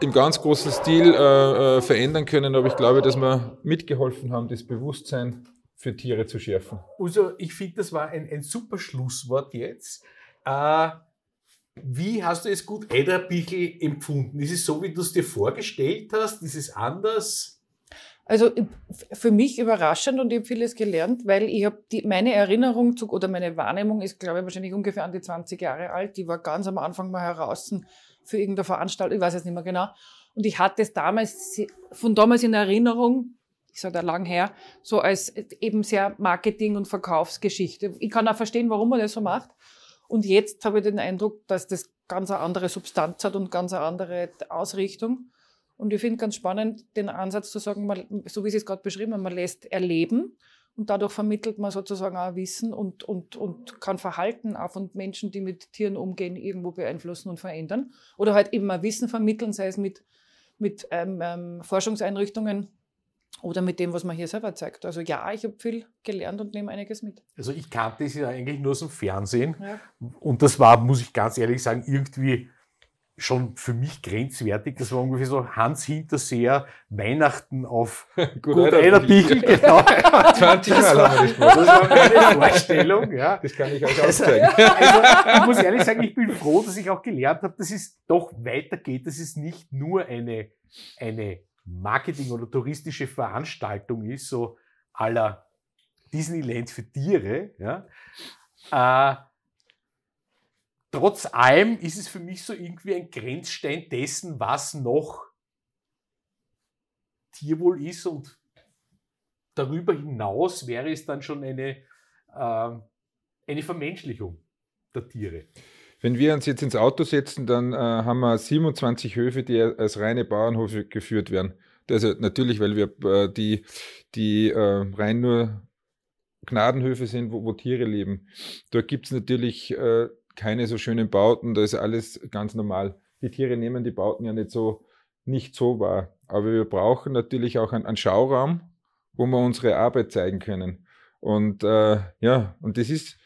im ganz großen Stil äh, äh, verändern können, aber ich glaube, dass wir mitgeholfen haben, das Bewusstsein für Tiere zu schärfen. Also, ich finde, das war ein, ein super Schlusswort jetzt. Äh, wie hast du es gut Eiderbichel empfunden? Ist es so, wie du es dir vorgestellt hast? Ist es anders? Also ich- für mich überraschend und ich habe vieles gelernt, weil ich habe die meine Erinnerung zu, oder meine Wahrnehmung ist, glaube ich, wahrscheinlich ungefähr an die 20 Jahre alt. Die war ganz am Anfang mal heraus für irgendeine Veranstaltung, ich weiß jetzt nicht mehr genau. Und ich hatte es damals von damals in Erinnerung, ich sage da lang her, so als eben sehr Marketing- und Verkaufsgeschichte. Ich kann auch verstehen, warum man das so macht. Und jetzt habe ich den Eindruck, dass das ganz eine andere Substanz hat und ganz eine andere Ausrichtung. Und ich finde ganz spannend den Ansatz zu sagen, man, so wie Sie es gerade beschrieben haben, man lässt erleben und dadurch vermittelt man sozusagen auch Wissen und, und, und kann Verhalten auch von Menschen, die mit Tieren umgehen, irgendwo beeinflussen und verändern. Oder halt eben mal Wissen vermitteln, sei es mit, mit ähm, ähm, Forschungseinrichtungen oder mit dem, was man hier selber zeigt. Also ja, ich habe viel gelernt und nehme einiges mit. Also, ich kannte es ja eigentlich nur aus dem Fernsehen. Ja. Und das war, muss ich ganz ehrlich sagen, irgendwie schon für mich grenzwertig. Das war ungefähr so Hans Hinterseher, Weihnachten auf Gut Eiderbichel. Genau. 20 Mal haben wir das Das gemacht. war meine Vorstellung. Ja. Das kann ich euch Also, aufzeigen. also, ich muss ehrlich sagen, ich bin froh, dass ich auch gelernt habe, dass es doch weitergeht, dass es nicht nur eine, eine Marketing- oder touristische Veranstaltung ist, so aller Disneyland für Tiere. Ja. Äh, trotz allem ist es für mich so irgendwie ein Grenzstein dessen, was noch Tierwohl ist und darüber hinaus wäre es dann schon eine, ähm, eine Vermenschlichung der Tiere. Wenn wir uns jetzt ins Auto setzen, dann äh, haben wir 27 Höfe, die als reine Bauernhöfe geführt werden. Also natürlich, weil wir äh, die, die äh, rein nur Gnadenhöfe sind, wo, wo Tiere leben. Dort gibt es natürlich äh, keine so schönen Bauten, da ist alles ganz normal. Die Tiere nehmen die Bauten ja nicht so, nicht so wahr. Aber wir brauchen natürlich auch einen, einen Schauraum, wo wir unsere Arbeit zeigen können. Und äh, ja, und das ist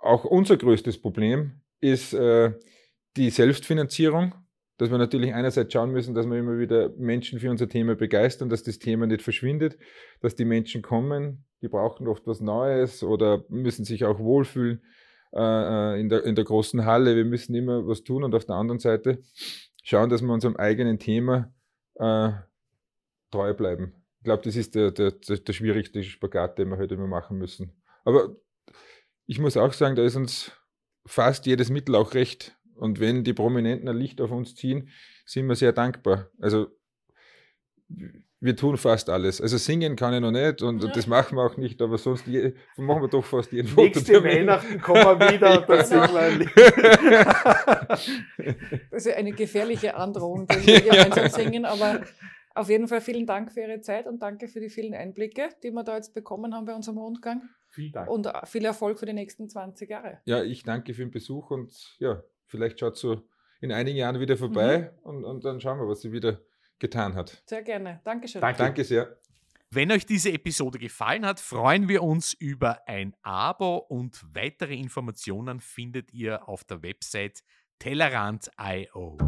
auch unser größtes Problem, ist äh, die Selbstfinanzierung, dass wir natürlich einerseits schauen müssen, dass wir immer wieder Menschen für unser Thema begeistern, dass das Thema nicht verschwindet, dass die Menschen kommen, die brauchen oft was Neues oder müssen sich auch wohlfühlen äh, äh, in, der, in der großen Halle. Wir müssen immer was tun und auf der anderen Seite schauen, dass wir unserem eigenen Thema äh, treu bleiben. Ich glaube, das ist der, der, der, schwierigste Spagat, den wir heute immer machen müssen. Aber ich muss auch sagen, da ist uns fast jedes Mittel auch recht. Und wenn die Prominenten ein Licht auf uns ziehen, sind wir sehr dankbar. Also wir tun fast alles. Also singen kann ich noch nicht und Ja. das machen wir auch nicht, aber sonst je, machen wir doch fast jeden Nächste Fototermin. Weihnachten kommen wir wieder und dann Ja. singen wir ein Lied. Das ist eine gefährliche Androhung, die wir gemeinsam singen, aber auf jeden Fall vielen Dank für Ihre Zeit und danke für die vielen Einblicke, die wir da jetzt bekommen haben bei unserem Rundgang Vielen Dank. und viel Erfolg für die nächsten 20 Jahre. Ja, ich danke für den Besuch und ja, vielleicht schaut so in einigen Jahren wieder vorbei Mhm. und, und dann schauen wir, was sie wieder getan hat. Sehr gerne. Dankeschön. Danke. Danke sehr. Wenn euch diese Episode gefallen hat, freuen wir uns über ein Abo und weitere Informationen findet ihr auf der Website tellerant.io.